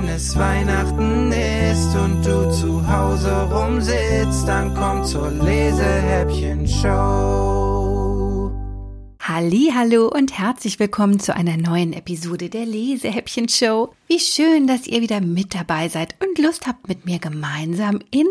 wenn es Weihnachten ist und du zu Hause rumsitzt, dann komm zur Lesehäppchen-Show. Hallo und herzlich willkommen zu einer neuen Episode der Lesehäppchen-Show. Wie schön, dass ihr wieder mit dabei seid und Lust habt, mit mir gemeinsam in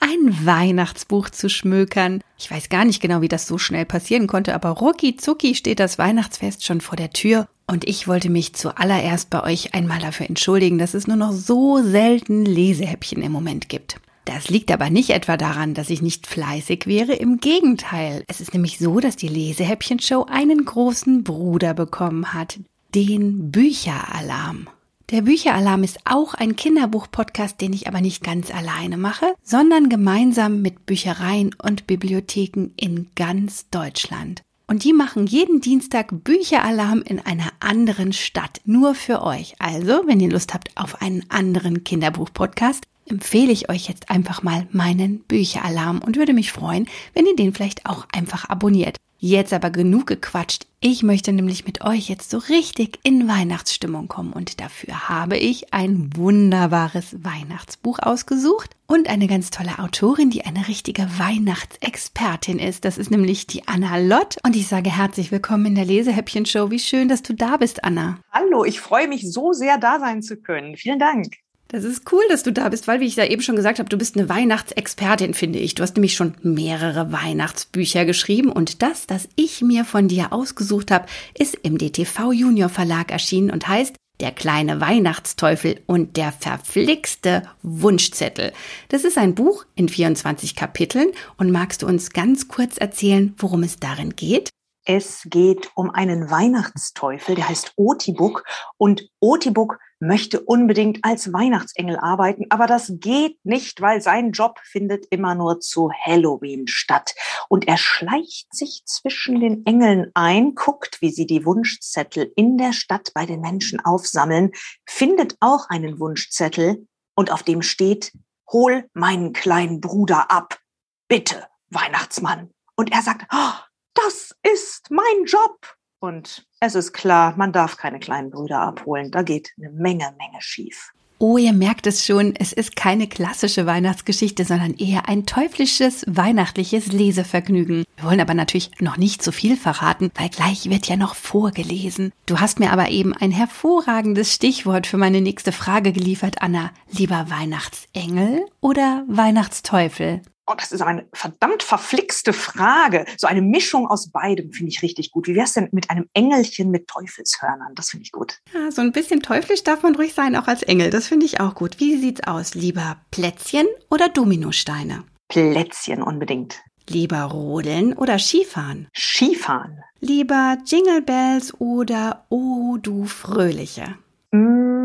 ein Weihnachtsbuch zu schmökern. Ich weiß gar nicht genau, wie das so schnell passieren konnte, aber rucki zucki steht das Weihnachtsfest schon vor der Tür und ich wollte mich zuallererst bei euch einmal dafür entschuldigen, dass es nur noch so selten Lesehäppchen im Moment gibt. Das liegt aber nicht etwa daran, dass ich nicht fleißig wäre, im Gegenteil. Es ist nämlich so, dass die Lesehäppchen-Show einen großen Bruder bekommen hat, den Bücheralarm. Der Bücheralarm ist auch ein Kinderbuch-Podcast, den ich aber nicht ganz alleine mache, sondern gemeinsam mit Büchereien und Bibliotheken in ganz Deutschland. Und die machen jeden Dienstag Bücheralarm in einer anderen Stadt, nur für euch. Also, wenn ihr Lust habt auf einen anderen Kinderbuch-Podcast, empfehle ich euch jetzt einfach mal meinen Bücheralarm und würde mich freuen, wenn ihr den vielleicht auch einfach abonniert. Jetzt aber genug gequatscht. Ich möchte nämlich mit euch jetzt so richtig in Weihnachtsstimmung kommen und dafür habe ich ein wunderbares Weihnachtsbuch ausgesucht und eine ganz tolle Autorin, die eine richtige Weihnachtsexpertin ist. Das ist nämlich die Anna Lott und ich sage herzlich willkommen in der Lesehäppchen-Show. Wie schön, dass du da bist, Anna. Hallo, ich freue mich so sehr, da sein zu können. Vielen Dank. Das ist cool, dass du da bist, weil, wie ich ja eben schon gesagt habe, du bist eine Weihnachtsexpertin, finde ich. Du hast nämlich schon mehrere Weihnachtsbücher geschrieben und das, das ich mir von dir ausgesucht habe, ist im DTV Junior Verlag erschienen und heißt der kleine Weihnachtsteufel und der verflixte Wunschzettel. Das ist ein Buch in 24 Kapiteln und magst du uns ganz kurz erzählen, worum es darin geht? Es geht um einen Weihnachtsteufel, der heißt Otibuk und Otibuk möchte unbedingt als Weihnachtsengel arbeiten, aber das geht nicht, weil sein Job findet immer nur zu Halloween statt. Und er schleicht sich zwischen den Engeln ein, guckt, wie sie die Wunschzettel in der Stadt bei den Menschen aufsammeln, findet auch einen Wunschzettel und auf dem steht, hol meinen kleinen Bruder ab. Bitte, Weihnachtsmann. Und er sagt, oh, das ist mein Job. Und es ist klar, man darf keine kleinen Brüder abholen. Da geht eine Menge, Menge schief. Oh, ihr merkt es schon, es ist keine klassische Weihnachtsgeschichte, sondern eher ein teuflisches, weihnachtliches Lesevergnügen. Wir wollen aber natürlich noch nicht zu viel verraten, weil gleich wird ja noch vorgelesen. Du hast mir aber eben ein hervorragendes Stichwort für meine nächste Frage geliefert, Anna. Lieber Weihnachtsengel oder Weihnachtsteufel? Oh, das ist aber eine verdammt verflixte Frage. So eine Mischung aus beidem finde ich richtig gut. Wie wär's denn mit einem Engelchen mit Teufelshörnern? Das finde ich gut. Ja, so ein bisschen teuflisch darf man ruhig sein, auch als Engel. Das finde ich auch gut. Wie sieht's aus? Lieber Plätzchen oder Dominosteine? Plätzchen unbedingt. Lieber Rodeln oder Skifahren? Skifahren. Lieber Jingle Bells oder Oh du Fröhliche? Mm,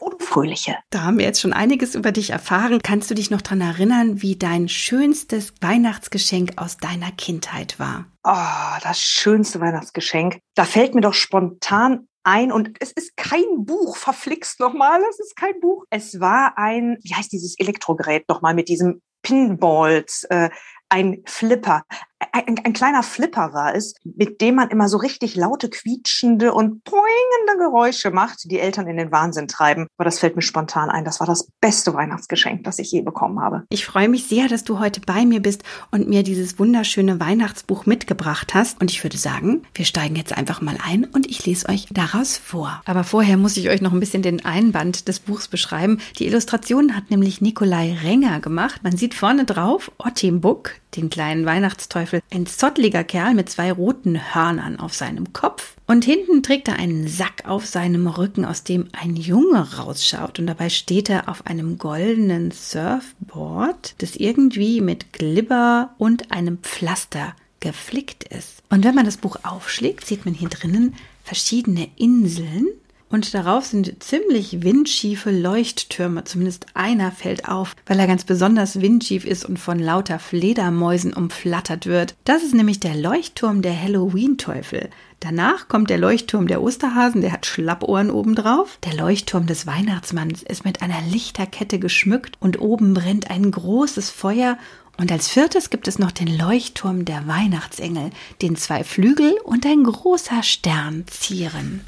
oh, du Fröhliche. Da haben wir jetzt schon einiges über dich erfahren. Kannst du dich noch daran erinnern, wie dein schönstes Weihnachtsgeschenk aus deiner Kindheit war? Oh, das schönste Weihnachtsgeschenk. Da fällt mir doch spontan ein und es ist kein Buch, verflixt nochmal, es ist kein Buch. Es war ein, wie heißt dieses Elektrogerät nochmal mit diesem Pinballs, äh, ein Flipper. Ein, ein, kleiner Flipper war es, mit dem man immer so richtig laute, quietschende und poingende Geräusche macht, die Eltern in den Wahnsinn treiben. Aber das fällt mir spontan ein. Das war das beste Weihnachtsgeschenk, das ich je bekommen habe. Ich freue mich sehr, dass du heute bei mir bist und mir dieses wunderschöne Weihnachtsbuch mitgebracht hast. Und ich würde sagen, wir steigen jetzt einfach mal ein und ich lese euch daraus vor. Aber vorher muss ich euch noch ein bisschen den Einband des Buchs beschreiben. Die Illustration hat nämlich Nikolai Renger gemacht. Man sieht vorne drauf Ottimbuck, den kleinen Weihnachtsteufel, ein zottliger Kerl mit zwei roten Hörnern auf seinem Kopf. Und hinten trägt er einen Sack auf seinem Rücken, aus dem ein Junge rausschaut. Und dabei steht er auf einem goldenen Surfboard, das irgendwie mit Glibber und einem Pflaster geflickt ist. Und wenn man das Buch aufschlägt, sieht man hier drinnen verschiedene Inseln und darauf sind ziemlich windschiefe Leuchttürme. Zumindest einer fällt auf, weil er ganz besonders windschief ist und von lauter Fledermäusen umflattert wird. Das ist nämlich der Leuchtturm der Halloween-Teufel. Danach kommt der Leuchtturm der Osterhasen, der hat Schlappohren obendrauf. Der Leuchtturm des Weihnachtsmanns ist mit einer Lichterkette geschmückt und oben brennt ein großes Feuer und als viertes gibt es noch den Leuchtturm der Weihnachtsengel, den zwei Flügel und ein großer Stern zieren.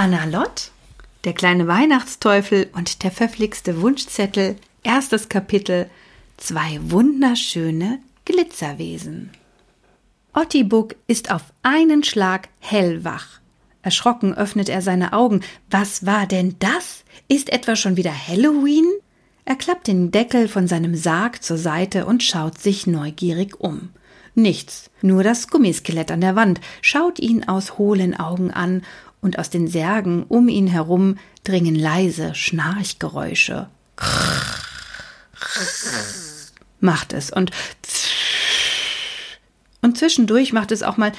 Anna Lott, Der kleine Weihnachtsteufel und der verflixte Wunschzettel, erstes Kapitel, zwei wunderschöne Glitzerwesen. Ottibuk ist auf einen Schlag hellwach. Erschrocken öffnet er seine Augen. Was war denn das? Ist etwa schon wieder Halloween? Er klappt den Deckel von seinem Sarg zur Seite und schaut sich neugierig um. Nichts, nur das Gummiskelett an der Wand schaut ihn aus hohlen Augen an, und aus den Särgen um ihn herum dringen leise Schnarchgeräusche. macht es und und zwischendurch macht es auch mal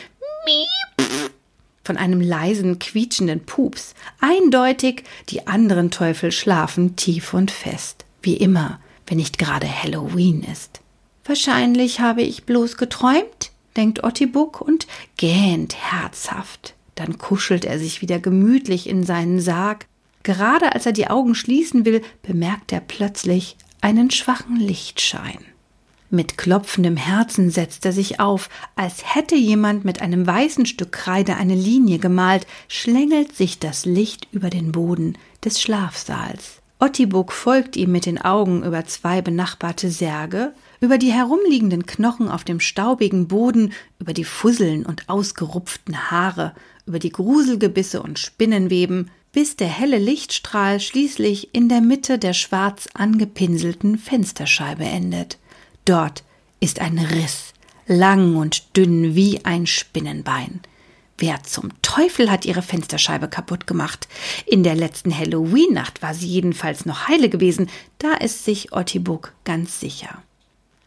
von einem leisen, quietschenden Pups. Eindeutig, die anderen Teufel schlafen tief und fest. Wie immer, wenn nicht gerade Halloween ist. Wahrscheinlich habe ich bloß geträumt, denkt Ottibuk und gähnt herzhaft. Dann kuschelt er sich wieder gemütlich in seinen Sarg. Gerade als er die Augen schließen will, bemerkt er plötzlich einen schwachen Lichtschein. Mit klopfendem Herzen setzt er sich auf, als hätte jemand mit einem weißen Stück Kreide eine Linie gemalt, schlängelt sich das Licht über den Boden des Schlafsaals. Ottibuk folgt ihm mit den Augen über zwei benachbarte Särge, über die herumliegenden Knochen auf dem staubigen Boden, über die Fusseln und ausgerupften Haare, über die Gruselgebisse und Spinnenweben, bis der helle Lichtstrahl schließlich in der Mitte der schwarz angepinselten Fensterscheibe endet. Dort ist ein Riss, lang und dünn wie ein Spinnenbein. Wer zum Teufel hat ihre Fensterscheibe kaputt gemacht? In der letzten Halloween-Nacht war sie jedenfalls noch heile gewesen, da ist sich Ottibuk ganz sicher.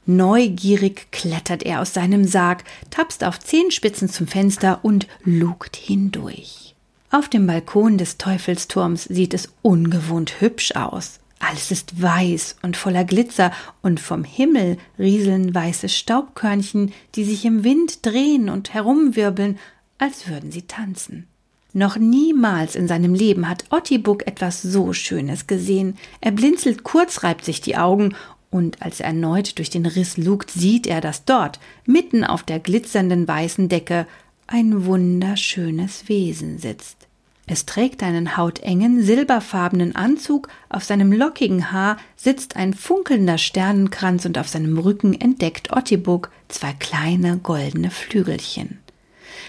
Neugierig klettert er aus seinem Sarg, tapst auf Zehenspitzen zum Fenster und lugt hindurch. Auf dem Balkon des Teufelsturms sieht es ungewohnt hübsch aus. Alles ist weiß und voller Glitzer, und vom Himmel rieseln weiße Staubkörnchen, die sich im Wind drehen und herumwirbeln, als würden sie tanzen. Noch niemals in seinem Leben hat Ottibuk etwas so Schönes gesehen. Er blinzelt kurz, reibt sich die Augen und als er erneut durch den Riss lugt, sieht er, dass dort, mitten auf der glitzernden weißen Decke, ein wunderschönes Wesen sitzt. Es trägt einen hautengen, silberfarbenen Anzug, auf seinem lockigen Haar sitzt ein funkelnder Sternenkranz und auf seinem Rücken entdeckt Ottibuk zwei kleine goldene Flügelchen.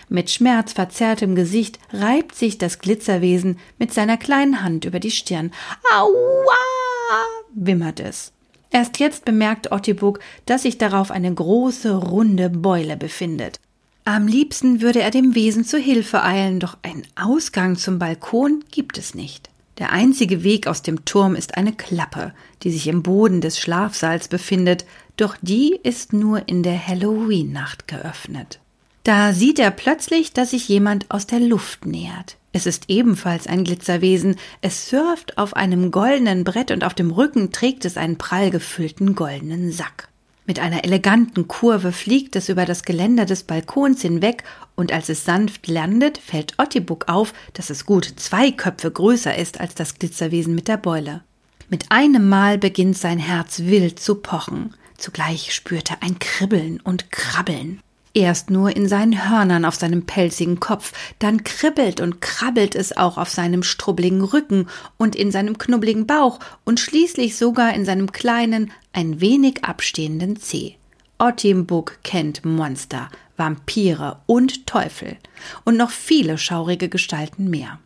Mit schmerzverzerrtem Gesicht reibt sich das Glitzerwesen mit seiner kleinen Hand über die Stirn. Aua! wimmert es. Erst jetzt bemerkt Ottibuk, dass sich darauf eine große, runde Beule befindet. Am liebsten würde er dem Wesen zu Hilfe eilen, doch einen Ausgang zum Balkon gibt es nicht. Der einzige Weg aus dem Turm ist eine Klappe, die sich im Boden des Schlafsaals befindet, doch die ist nur in der Halloween-Nacht geöffnet. Da sieht er plötzlich, dass sich jemand aus der Luft nähert. Es ist ebenfalls ein Glitzerwesen. Es surft auf einem goldenen Brett und auf dem Rücken trägt es einen prall gefüllten goldenen Sack. Mit einer eleganten Kurve fliegt es über das Geländer des Balkons hinweg und als es sanft landet, fällt Ottibuk auf, dass es gut zwei Köpfe größer ist als das Glitzerwesen mit der Beule. Mit einem Mal beginnt sein Herz wild zu pochen. Zugleich spürt er ein Kribbeln und Krabbeln. Erst nur in seinen Hörnern auf seinem pelzigen Kopf, dann kribbelt und krabbelt es auch auf seinem strubbligen Rücken und in seinem knubbeligen Bauch und schließlich sogar in seinem kleinen, ein wenig abstehenden Zeh. Otimbuk kennt Monster, Vampire und Teufel und noch viele schaurige Gestalten mehr.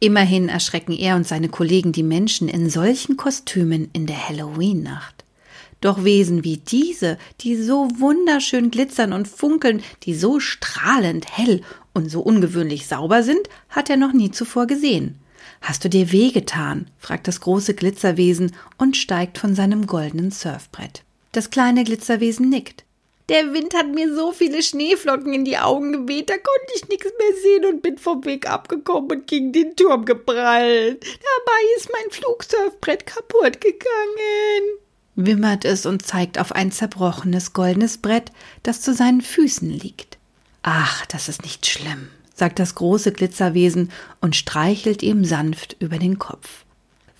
Immerhin erschrecken er und seine Kollegen die Menschen in solchen Kostümen in der Halloween-Nacht. Doch Wesen wie diese, die so wunderschön glitzern und funkeln, die so strahlend hell und so ungewöhnlich sauber sind, hat er noch nie zuvor gesehen. Hast du dir wehgetan? fragt das große Glitzerwesen und steigt von seinem goldenen Surfbrett. Das kleine Glitzerwesen nickt. Der Wind hat mir so viele Schneeflocken in die Augen geweht, da konnte ich nichts mehr sehen und bin vom Weg abgekommen und gegen den Turm geprallt. Dabei ist mein Flugsurfbrett kaputt gegangen wimmert es und zeigt auf ein zerbrochenes goldenes Brett, das zu seinen Füßen liegt. Ach, das ist nicht schlimm, sagt das große Glitzerwesen und streichelt ihm sanft über den Kopf.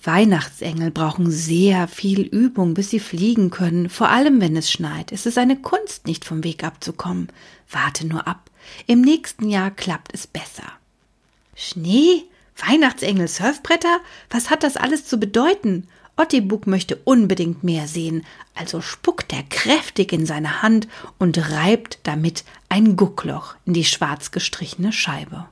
Weihnachtsengel brauchen sehr viel Übung, bis sie fliegen können, vor allem wenn es schneit. Es ist eine Kunst, nicht vom Weg abzukommen. Warte nur ab. Im nächsten Jahr klappt es besser. Schnee? Weihnachtsengel Surfbretter? Was hat das alles zu bedeuten? Ottibuk möchte unbedingt mehr sehen, also spuckt er kräftig in seine Hand und reibt damit ein Guckloch in die schwarz gestrichene Scheibe.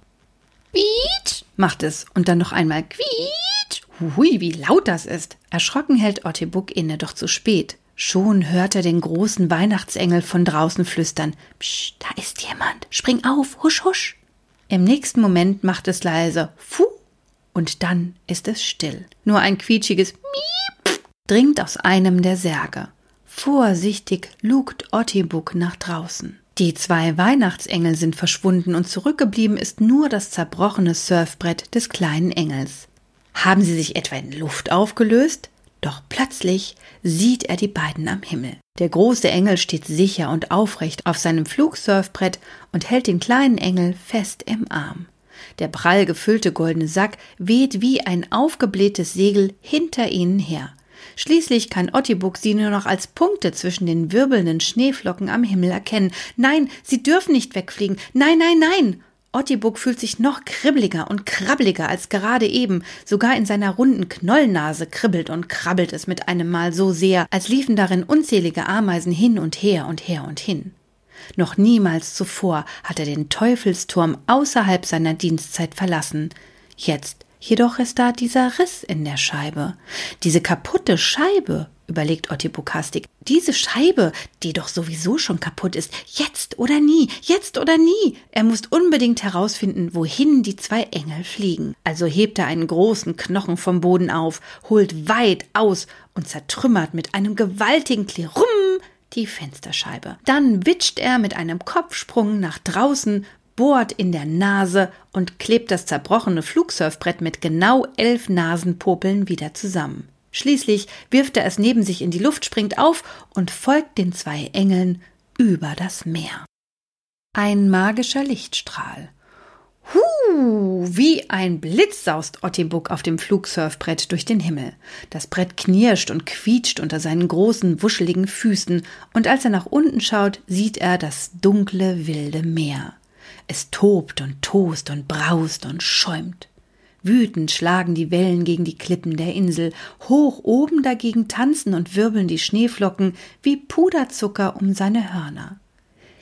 Quietsch, macht es und dann noch einmal quietsch. Hui, wie laut das ist. Erschrocken hält Ottibuk inne, doch zu spät. Schon hört er den großen Weihnachtsengel von draußen flüstern. Psch, da ist jemand. Spring auf, husch, husch. Im nächsten Moment macht es leise Fu und dann ist es still. Nur ein quietschiges Miep dringt aus einem der Särge. Vorsichtig lugt Ottibuk nach draußen. Die zwei Weihnachtsengel sind verschwunden und zurückgeblieben ist nur das zerbrochene Surfbrett des kleinen Engels. Haben sie sich etwa in Luft aufgelöst? Doch plötzlich sieht er die beiden am Himmel. Der große Engel steht sicher und aufrecht auf seinem Flugsurfbrett und hält den kleinen Engel fest im Arm. Der prall gefüllte goldene Sack weht wie ein aufgeblähtes Segel hinter ihnen her. Schließlich kann Ottibuk sie nur noch als Punkte zwischen den wirbelnden Schneeflocken am Himmel erkennen. Nein, sie dürfen nicht wegfliegen. Nein, nein, nein. Ottibuk fühlt sich noch kribbeliger und krabbeliger als gerade eben. Sogar in seiner runden Knollnase kribbelt und krabbelt es mit einem Mal so sehr, als liefen darin unzählige Ameisen hin und her und her und hin. Noch niemals zuvor hat er den Teufelsturm außerhalb seiner Dienstzeit verlassen. Jetzt jedoch ist da dieser Riss in der Scheibe. Diese kaputte Scheibe überlegt Otti Bukastik. Diese Scheibe, die doch sowieso schon kaputt ist, jetzt oder nie, jetzt oder nie. Er muss unbedingt herausfinden, wohin die zwei Engel fliegen. Also hebt er einen großen Knochen vom Boden auf, holt weit aus und zertrümmert mit einem gewaltigen Klirum die Fensterscheibe. Dann witscht er mit einem Kopfsprung nach draußen, bohrt in der Nase und klebt das zerbrochene Flugsurfbrett mit genau elf Nasenpopeln wieder zusammen. Schließlich wirft er es neben sich in die Luft, springt auf und folgt den zwei Engeln über das Meer. Ein magischer Lichtstrahl. Huh, wie ein Blitz saust Ottibuk auf dem Flugsurfbrett durch den Himmel. Das Brett knirscht und quietscht unter seinen großen, wuscheligen Füßen, und als er nach unten schaut, sieht er das dunkle, wilde Meer. Es tobt und tost und braust und schäumt. Wütend schlagen die Wellen gegen die Klippen der Insel, hoch oben dagegen tanzen und wirbeln die Schneeflocken wie Puderzucker um seine Hörner.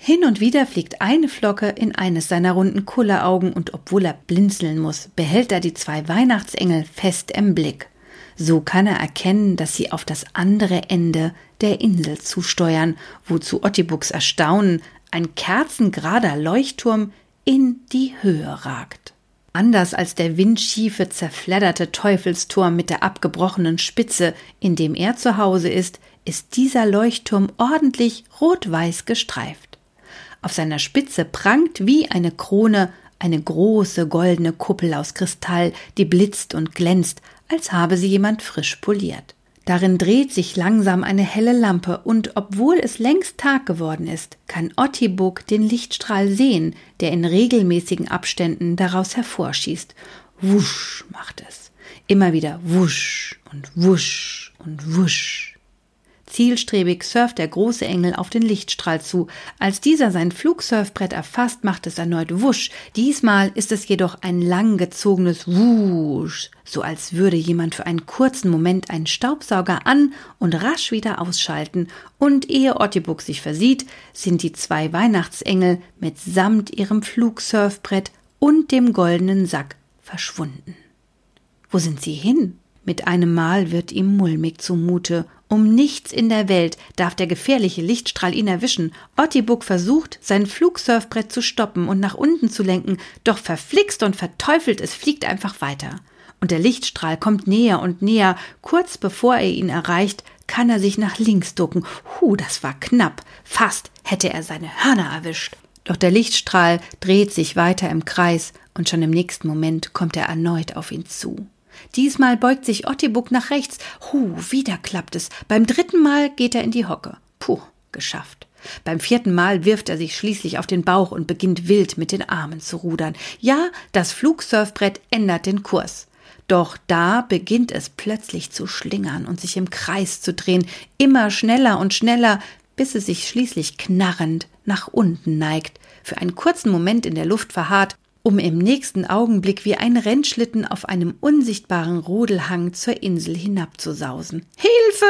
Hin und wieder fliegt eine Flocke in eines seiner runden Kulleraugen und obwohl er blinzeln muss, behält er die zwei Weihnachtsengel fest im Blick. So kann er erkennen, dass sie auf das andere Ende der Insel zusteuern, wozu Ottibuks Erstaunen ein kerzengerader Leuchtturm in die Höhe ragt. Anders als der windschiefe, zerfledderte Teufelsturm mit der abgebrochenen Spitze, in dem er zu Hause ist, ist dieser Leuchtturm ordentlich rot-weiß gestreift. Auf seiner Spitze prangt wie eine Krone eine große goldene Kuppel aus Kristall, die blitzt und glänzt, als habe sie jemand frisch poliert. Darin dreht sich langsam eine helle Lampe, und obwohl es längst Tag geworden ist, kann Ottibuk den Lichtstrahl sehen, der in regelmäßigen Abständen daraus hervorschießt. Wusch macht es. Immer wieder wusch und wusch und wusch. Zielstrebig surft der große Engel auf den Lichtstrahl zu. Als dieser sein Flugsurfbrett erfasst, macht es erneut Wusch. Diesmal ist es jedoch ein langgezogenes Wusch, so als würde jemand für einen kurzen Moment einen Staubsauger an und rasch wieder ausschalten. Und ehe Ottibuk sich versieht, sind die zwei Weihnachtsengel mitsamt ihrem Flugsurfbrett und dem goldenen Sack verschwunden. Wo sind sie hin? Mit einem Mal wird ihm mulmig zumute. Um nichts in der Welt darf der gefährliche Lichtstrahl ihn erwischen. Ottibuk versucht, sein Flugsurfbrett zu stoppen und nach unten zu lenken, doch verflixt und verteufelt es fliegt einfach weiter. Und der Lichtstrahl kommt näher und näher. Kurz bevor er ihn erreicht, kann er sich nach links ducken. Hu, das war knapp. Fast hätte er seine Hörner erwischt. Doch der Lichtstrahl dreht sich weiter im Kreis und schon im nächsten Moment kommt er erneut auf ihn zu. Diesmal beugt sich Ottibuk nach rechts. Hu, wieder klappt es. Beim dritten Mal geht er in die Hocke. Puh, geschafft. Beim vierten Mal wirft er sich schließlich auf den Bauch und beginnt wild mit den Armen zu rudern. Ja, das Flugsurfbrett ändert den Kurs. Doch da beginnt es plötzlich zu schlingern und sich im Kreis zu drehen, immer schneller und schneller, bis es sich schließlich knarrend nach unten neigt, für einen kurzen Moment in der Luft verharrt um im nächsten Augenblick wie ein Rennschlitten auf einem unsichtbaren Rodelhang zur Insel hinabzusausen. Hilfe!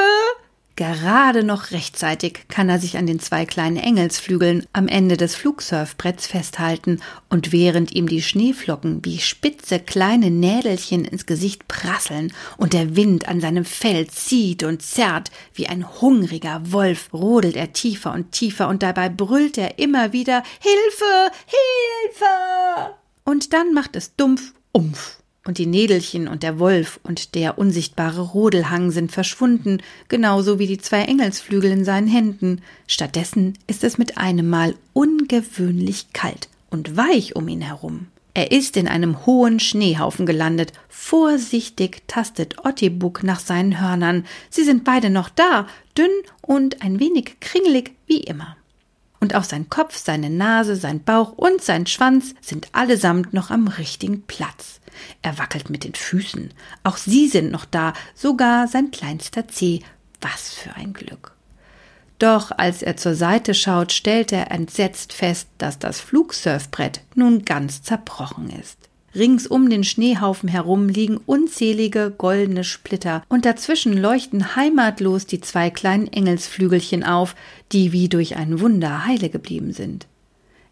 Gerade noch rechtzeitig kann er sich an den zwei kleinen Engelsflügeln am Ende des Flugsurfbretts festhalten, und während ihm die Schneeflocken wie spitze kleine Nädelchen ins Gesicht prasseln und der Wind an seinem Fell zieht und zerrt, wie ein hungriger Wolf rodelt er tiefer und tiefer und dabei brüllt er immer wieder Hilfe, Hilfe. Und dann macht es dumpf Umf und die Nädelchen und der Wolf und der unsichtbare Rodelhang sind verschwunden, genauso wie die zwei Engelsflügel in seinen Händen. Stattdessen ist es mit einem Mal ungewöhnlich kalt und weich um ihn herum. Er ist in einem hohen Schneehaufen gelandet. Vorsichtig tastet Ottibuk nach seinen Hörnern. Sie sind beide noch da, dünn und ein wenig kringelig wie immer und auch sein Kopf, seine Nase, sein Bauch und sein Schwanz sind allesamt noch am richtigen Platz. Er wackelt mit den Füßen. Auch sie sind noch da, sogar sein kleinster Zeh. Was für ein Glück. Doch als er zur Seite schaut, stellt er entsetzt fest, dass das Flugsurfbrett nun ganz zerbrochen ist. Rings um den Schneehaufen herum liegen unzählige goldene Splitter, und dazwischen leuchten heimatlos die zwei kleinen Engelsflügelchen auf, die wie durch ein Wunder heile geblieben sind.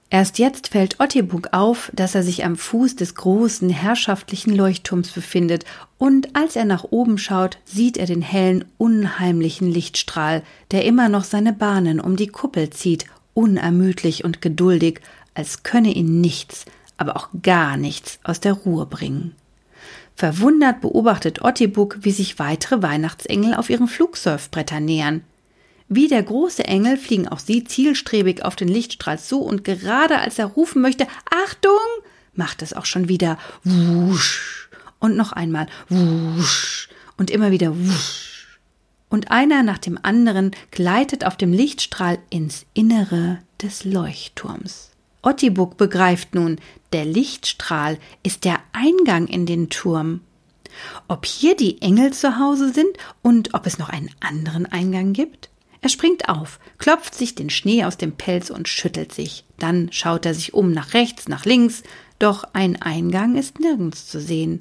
Erst jetzt fällt Ottibuk auf, dass er sich am Fuß des großen, herrschaftlichen Leuchtturms befindet, und als er nach oben schaut, sieht er den hellen, unheimlichen Lichtstrahl, der immer noch seine Bahnen um die Kuppel zieht, unermüdlich und geduldig, als könne ihn nichts, aber auch gar nichts aus der Ruhe bringen. Verwundert beobachtet Ottibuk, wie sich weitere Weihnachtsengel auf ihren Flugsurfbrettern nähern. Wie der große Engel fliegen auch sie zielstrebig auf den Lichtstrahl zu und gerade als er rufen möchte, Achtung, macht es auch schon wieder wusch und noch einmal wusch und immer wieder wusch. Und einer nach dem anderen gleitet auf dem Lichtstrahl ins Innere des Leuchtturms. Ottibuk begreift nun, der Lichtstrahl ist der Eingang in den Turm. Ob hier die Engel zu Hause sind und ob es noch einen anderen Eingang gibt? Er springt auf, klopft sich den Schnee aus dem Pelz und schüttelt sich. Dann schaut er sich um nach rechts, nach links, doch ein Eingang ist nirgends zu sehen.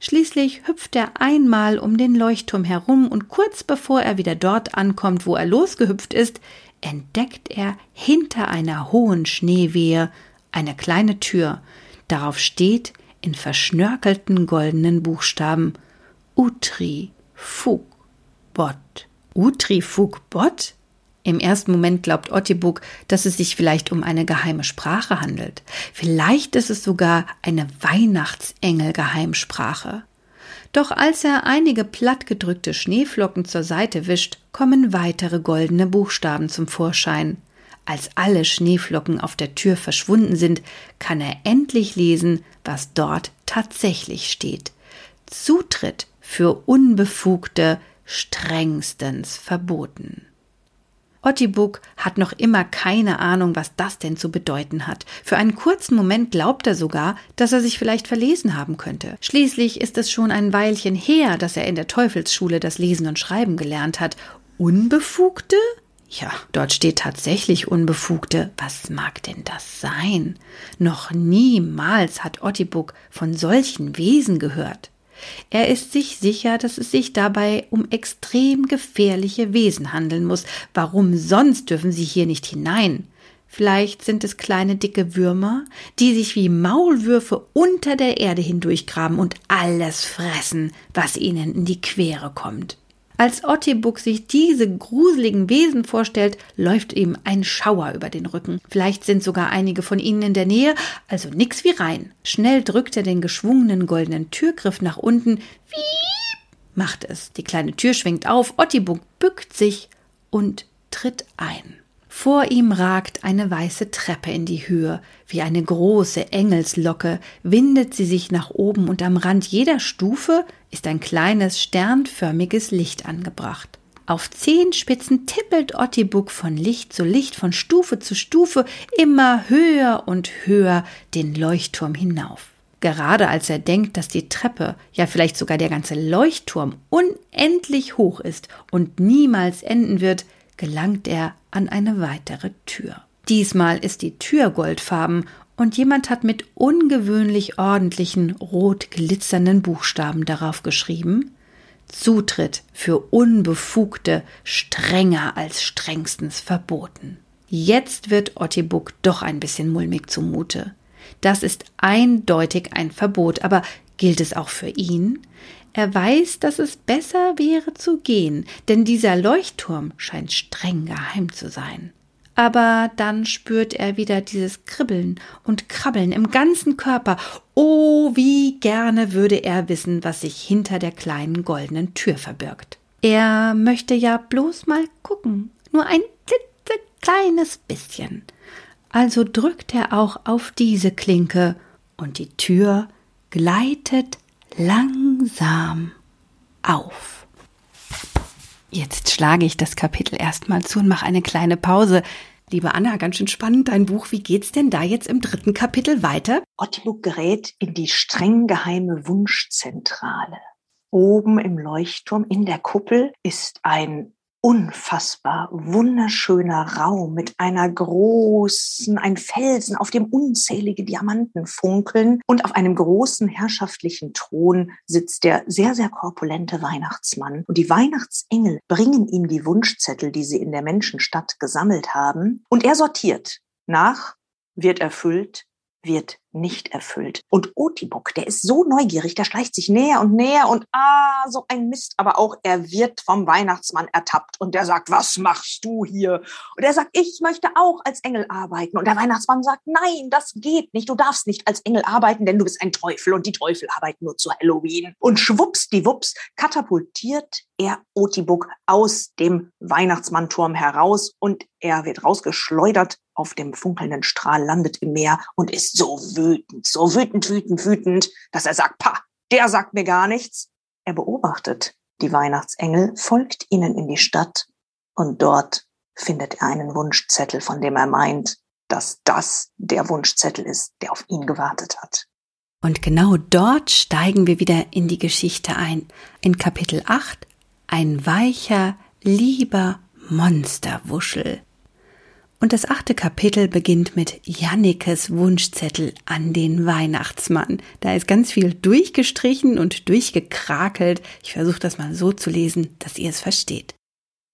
Schließlich hüpft er einmal um den Leuchtturm herum und kurz bevor er wieder dort ankommt, wo er losgehüpft ist, entdeckt er hinter einer hohen Schneewehe eine kleine Tür. Darauf steht in verschnörkelten goldenen Buchstaben Utri Fug Bot. Utri Fug Bot? Im ersten Moment glaubt Ottibuk, dass es sich vielleicht um eine geheime Sprache handelt. Vielleicht ist es sogar eine Weihnachtsengel-Geheimsprache. Doch als er einige plattgedrückte Schneeflocken zur Seite wischt, kommen weitere goldene Buchstaben zum Vorschein. Als alle Schneeflocken auf der Tür verschwunden sind, kann er endlich lesen, was dort tatsächlich steht. Zutritt für Unbefugte strengstens verboten. Ottibuk hat noch immer keine Ahnung, was das denn zu bedeuten hat. Für einen kurzen Moment glaubt er sogar, dass er sich vielleicht verlesen haben könnte. Schließlich ist es schon ein Weilchen her, dass er in der Teufelsschule das Lesen und Schreiben gelernt hat. Unbefugte? Ja, dort steht tatsächlich Unbefugte. Was mag denn das sein? Noch niemals hat Ottibuk von solchen Wesen gehört. Er ist sich sicher, dass es sich dabei um extrem gefährliche Wesen handeln muss. Warum sonst dürfen sie hier nicht hinein? Vielleicht sind es kleine dicke Würmer, die sich wie Maulwürfe unter der Erde hindurchgraben und alles fressen, was ihnen in die Quere kommt. Als Ottibuk sich diese gruseligen Wesen vorstellt, läuft ihm ein Schauer über den Rücken. Vielleicht sind sogar einige von ihnen in der Nähe, also nix wie rein. Schnell drückt er den geschwungenen goldenen Türgriff nach unten. Wiep macht es. Die kleine Tür schwingt auf, Ottibuk bückt sich und tritt ein. Vor ihm ragt eine weiße Treppe in die Höhe. Wie eine große Engelslocke windet sie sich nach oben und am Rand jeder Stufe ist ein kleines sternförmiges Licht angebracht. Auf zehn Spitzen tippelt Ottibuk von Licht zu Licht, von Stufe zu Stufe, immer höher und höher den Leuchtturm hinauf. Gerade als er denkt, dass die Treppe, ja vielleicht sogar der ganze Leuchtturm unendlich hoch ist und niemals enden wird, gelangt er an eine weitere Tür. Diesmal ist die Tür goldfarben und jemand hat mit ungewöhnlich ordentlichen rot glitzernden Buchstaben darauf geschrieben Zutritt für Unbefugte strenger als strengstens verboten. Jetzt wird Ottibuk doch ein bisschen mulmig zumute. Das ist eindeutig ein Verbot, aber gilt es auch für ihn? Er weiß, dass es besser wäre zu gehen, denn dieser Leuchtturm scheint streng geheim zu sein aber dann spürt er wieder dieses Kribbeln und Krabbeln im ganzen Körper. Oh, wie gerne würde er wissen, was sich hinter der kleinen goldenen Tür verbirgt. Er möchte ja bloß mal gucken, nur ein kleines bisschen. Also drückt er auch auf diese Klinke und die Tür gleitet langsam auf. Jetzt schlage ich das Kapitel erstmal zu und mache eine kleine Pause. Liebe Anna, ganz schön spannend dein Buch. Wie geht's denn da jetzt im dritten Kapitel weiter? Ottibuk gerät in die streng geheime Wunschzentrale. Oben im Leuchtturm in der Kuppel ist ein unfassbar wunderschöner Raum mit einer großen, ein Felsen, auf dem unzählige Diamanten funkeln und auf einem großen herrschaftlichen Thron sitzt der sehr, sehr korpulente Weihnachtsmann. Und die Weihnachtsengel bringen ihm die Wunschzettel, die sie in der Menschenstadt gesammelt haben. Und er sortiert nach, wird erfüllt, wird nicht erfüllt. Und Otibok, der ist so neugierig, der schleicht sich näher und näher und ah, so ein Mist. Aber auch er wird vom Weihnachtsmann ertappt und der sagt, was machst du hier? Und er sagt, ich möchte auch als Engel arbeiten. Und der Weihnachtsmann sagt, nein, das geht nicht. Du darfst nicht als Engel arbeiten, denn du bist ein Teufel und die Teufel arbeiten nur zu Halloween. Und schwuppsdiwupps katapultiert er Otibuk aus dem Weihnachtsmannturm heraus und er wird rausgeschleudert auf dem funkelnden Strahl, landet im Meer und ist so wütend, so wütend, wütend, wütend, dass er sagt, pa, der sagt mir gar nichts. Er beobachtet die Weihnachtsengel, folgt ihnen in die Stadt und dort findet er einen Wunschzettel, von dem er meint, dass das der Wunschzettel ist, der auf ihn gewartet hat. Und genau dort steigen wir wieder in die Geschichte ein. In Kapitel 8 ein weicher, lieber Monsterwuschel. Und das achte Kapitel beginnt mit Jannikes Wunschzettel an den Weihnachtsmann. Da ist ganz viel durchgestrichen und durchgekrakelt. Ich versuche das mal so zu lesen, dass ihr es versteht.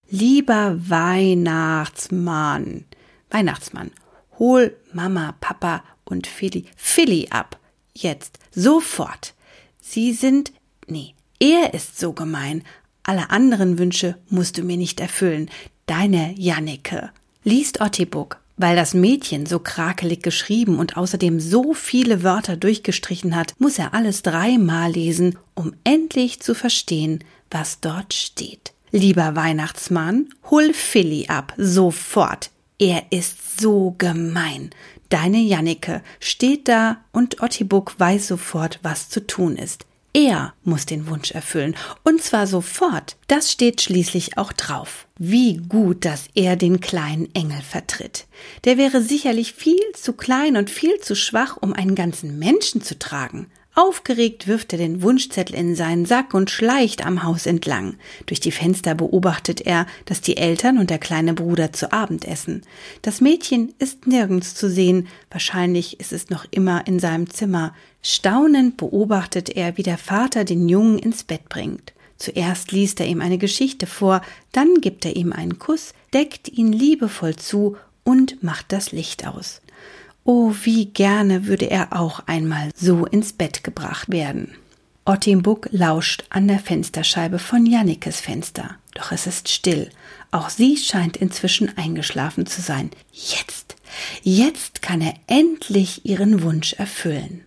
Lieber Weihnachtsmann, Weihnachtsmann, hol Mama, Papa und Philly, Philly ab. Jetzt, sofort. Sie sind, nee, er ist so gemein. Alle anderen Wünsche musst du mir nicht erfüllen. Deine Jannike liest Ottibuk, weil das Mädchen so krakelig geschrieben und außerdem so viele Wörter durchgestrichen hat, muss er alles dreimal lesen, um endlich zu verstehen, was dort steht. Lieber Weihnachtsmann, hol Philly ab, sofort. Er ist so gemein. Deine Jannike steht da und Ottibuk weiß sofort, was zu tun ist. Er muss den Wunsch erfüllen. Und zwar sofort. Das steht schließlich auch drauf. Wie gut, dass er den kleinen Engel vertritt. Der wäre sicherlich viel zu klein und viel zu schwach, um einen ganzen Menschen zu tragen. Aufgeregt wirft er den Wunschzettel in seinen Sack und schleicht am Haus entlang. Durch die Fenster beobachtet er, dass die Eltern und der kleine Bruder zu Abend essen. Das Mädchen ist nirgends zu sehen, wahrscheinlich ist es noch immer in seinem Zimmer. Staunend beobachtet er, wie der Vater den Jungen ins Bett bringt. Zuerst liest er ihm eine Geschichte vor, dann gibt er ihm einen Kuss, deckt ihn liebevoll zu und macht das Licht aus. Oh, wie gerne würde er auch einmal so ins Bett gebracht werden. Ottimbuk lauscht an der Fensterscheibe von Jannikes Fenster. Doch es ist still. Auch sie scheint inzwischen eingeschlafen zu sein. Jetzt, jetzt kann er endlich ihren Wunsch erfüllen.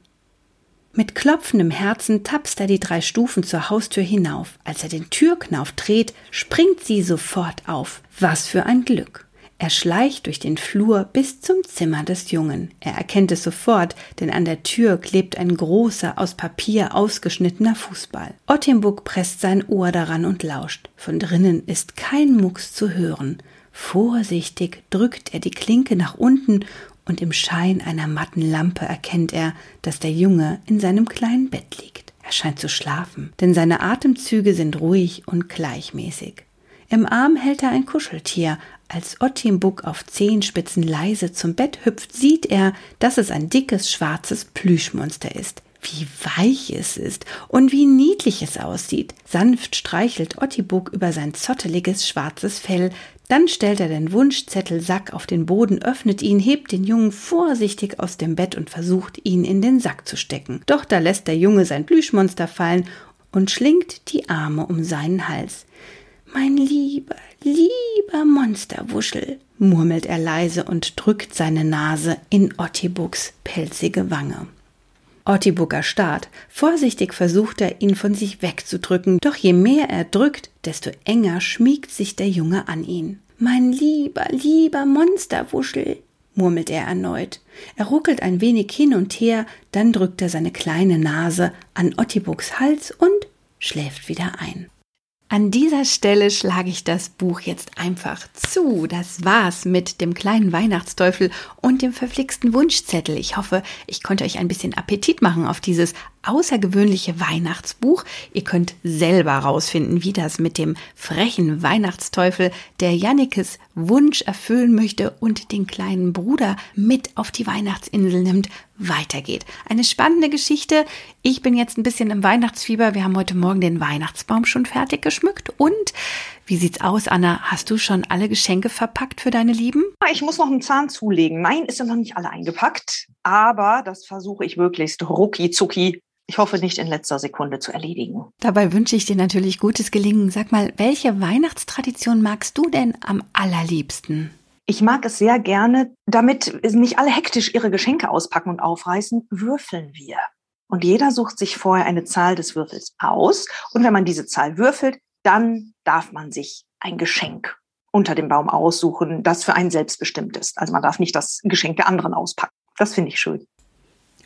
Mit klopfendem Herzen tapst er die drei Stufen zur Haustür hinauf. Als er den Türknauf dreht, springt sie sofort auf. Was für ein Glück! Er schleicht durch den Flur bis zum Zimmer des Jungen. Er erkennt es sofort, denn an der Tür klebt ein großer, aus Papier ausgeschnittener Fußball. Ottenburg presst sein Ohr daran und lauscht. Von drinnen ist kein Mucks zu hören. Vorsichtig drückt er die Klinke nach unten und im Schein einer matten Lampe erkennt er, dass der Junge in seinem kleinen Bett liegt. Er scheint zu schlafen, denn seine Atemzüge sind ruhig und gleichmäßig. Im Arm hält er ein Kuscheltier, Als Ottimbuk auf Zehenspitzen leise zum Bett hüpft, sieht er, dass es ein dickes schwarzes Plüschmonster ist. Wie weich es ist und wie niedlich es aussieht. Sanft streichelt Ottibuk über sein zotteliges schwarzes Fell, dann stellt er den Wunschzettelsack auf den Boden, öffnet ihn, hebt den Jungen vorsichtig aus dem Bett und versucht, ihn in den Sack zu stecken. Doch da lässt der Junge sein Plüschmonster fallen und schlingt die Arme um seinen Hals. Mein lieber, lieber Monsterwuschel, murmelt er leise und drückt seine Nase in Ottibuks pelzige Wange. Ottibuk erstarrt. Vorsichtig versucht er, ihn von sich wegzudrücken, doch je mehr er drückt, desto enger schmiegt sich der Junge an ihn. Mein lieber, lieber Monsterwuschel, murmelt er erneut. Er ruckelt ein wenig hin und her, dann drückt er seine kleine Nase an Ottibuks Hals und schläft wieder ein. An dieser Stelle schlage ich das Buch jetzt einfach zu. Das war's mit dem kleinen Weihnachtsteufel und dem verflixten Wunschzettel. Ich hoffe, ich konnte euch ein bisschen Appetit machen auf dieses außergewöhnliche Weihnachtsbuch. Ihr könnt selber rausfinden, wie das mit dem frechen Weihnachtsteufel, der Jannikes Wunsch erfüllen möchte und den kleinen Bruder mit auf die Weihnachtsinsel nimmt, weitergeht. Eine spannende Geschichte. Ich bin jetzt ein bisschen im Weihnachtsfieber. Wir haben heute Morgen den Weihnachtsbaum schon fertig geschmückt und wie sieht's aus, Anna? Hast du schon alle Geschenke verpackt für deine Lieben? Ich muss noch einen Zahn zulegen. Nein, ist ja noch nicht alle eingepackt, aber das versuche ich möglichst rucki zucki ich hoffe nicht in letzter Sekunde zu erledigen. Dabei wünsche ich dir natürlich gutes Gelingen. Sag mal, welche Weihnachtstradition magst du denn am allerliebsten? Ich mag es sehr gerne, damit nicht alle hektisch ihre Geschenke auspacken und aufreißen, würfeln wir. Und jeder sucht sich vorher eine Zahl des Würfels aus. Und wenn man diese Zahl würfelt, dann darf man sich ein Geschenk unter dem Baum aussuchen, das für einen selbst bestimmt ist. Also man darf nicht das Geschenk der anderen auspacken. Das finde ich schön.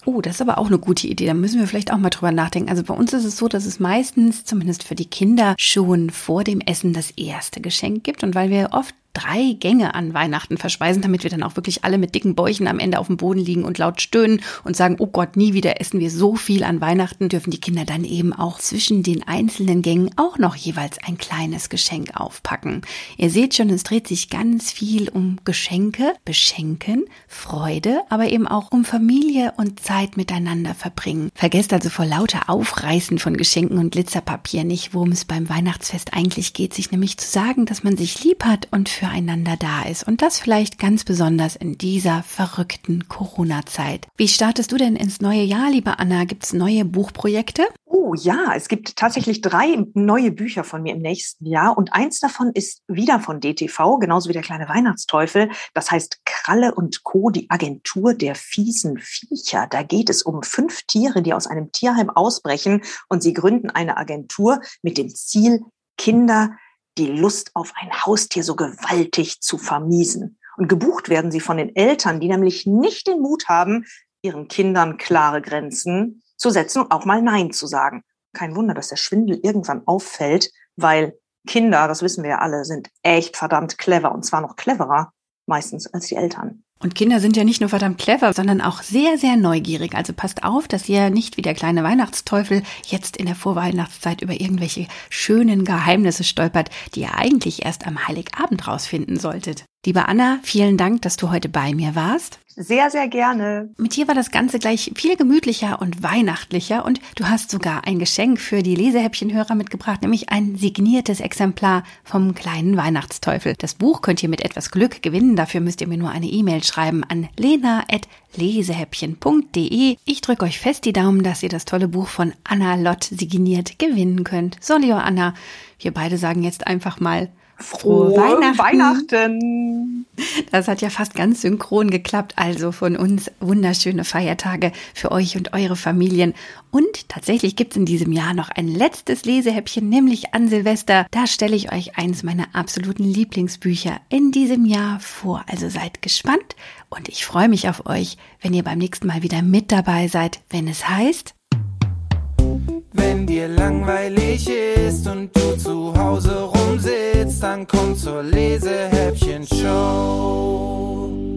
Oh, das ist aber auch eine gute Idee. Da müssen wir vielleicht auch mal drüber nachdenken. Also bei uns ist es so, dass es meistens, zumindest für die Kinder, schon vor dem Essen das erste Geschenk gibt. Und weil wir oft drei Gänge an Weihnachten verspeisen, damit wir dann auch wirklich alle mit dicken Bäuchen am Ende auf dem Boden liegen und laut stöhnen und sagen, oh Gott, nie wieder essen wir so viel an Weihnachten, dürfen die Kinder dann eben auch zwischen den einzelnen Gängen auch noch jeweils ein kleines Geschenk aufpacken. Ihr seht schon, es dreht sich ganz viel um Geschenke, Beschenken, Freude, aber eben auch um Familie und Zeit miteinander verbringen. Vergesst also vor lauter Aufreißen von Geschenken und Glitzerpapier nicht, worum es beim Weihnachtsfest eigentlich geht, sich nämlich zu sagen, dass man sich lieb hat und füreinander da ist. Und das vielleicht ganz besonders in dieser verrückten Corona-Zeit. Wie startest du denn ins neue Jahr, liebe Anna? Gibt es neue Buchprojekte? Oh ja, es gibt tatsächlich drei neue Bücher von mir im nächsten Jahr und eins davon ist wieder von DTV, genauso wie der kleine Weihnachtsteufel. Das heißt Kralle und Co., die Agentur der fiesen Viecher. Da geht es um fünf Tiere, die aus einem Tierheim ausbrechen und sie gründen eine Agentur mit dem Ziel, Kinder die Lust auf ein Haustier so gewaltig zu vermiesen. Und gebucht werden sie von den Eltern, die nämlich nicht den Mut haben, ihren Kindern klare Grenzen zu setzen und auch mal Nein zu sagen. Kein Wunder, dass der Schwindel irgendwann auffällt, weil Kinder, das wissen wir ja alle, sind echt verdammt clever und zwar noch cleverer meistens als die Eltern. Und Kinder sind ja nicht nur verdammt clever, sondern auch sehr, sehr neugierig. Also passt auf, dass ihr nicht wie der kleine Weihnachtsteufel jetzt in der Vorweihnachtszeit über irgendwelche schönen Geheimnisse stolpert, die ihr eigentlich erst am Heiligabend rausfinden solltet. Liebe Anna, vielen Dank, dass du heute bei mir warst. Sehr, sehr gerne. Mit dir war das Ganze gleich viel gemütlicher und weihnachtlicher und du hast sogar ein Geschenk für die Lesehäppchenhörer mitgebracht, nämlich ein signiertes Exemplar vom kleinen Weihnachtsteufel. Das Buch könnt ihr mit etwas Glück gewinnen. Dafür müsst ihr mir nur eine E-Mail schreiben an lena.lesehäppchen.de. Ich drücke euch fest die Daumen, dass ihr das tolle Buch von Anna Lott signiert gewinnen könnt. So, Anna, wir beide sagen jetzt einfach mal Frohe, Weihnachten. Weihnachten. Das hat ja fast ganz synchron geklappt. Also von uns wunderschöne Feiertage für euch und eure Familien. Und tatsächlich gibt es in diesem Jahr noch ein letztes Lesehäppchen, nämlich an Silvester. Da stelle ich euch eines meiner absoluten Lieblingsbücher in diesem Jahr vor. Also seid gespannt und ich freue mich auf euch, wenn ihr beim nächsten Mal wieder mit dabei seid, wenn es heißt wenn dir langweilig ist und du zu Hause rumsitzt, dann kommt zur Lesehäppchen-Show.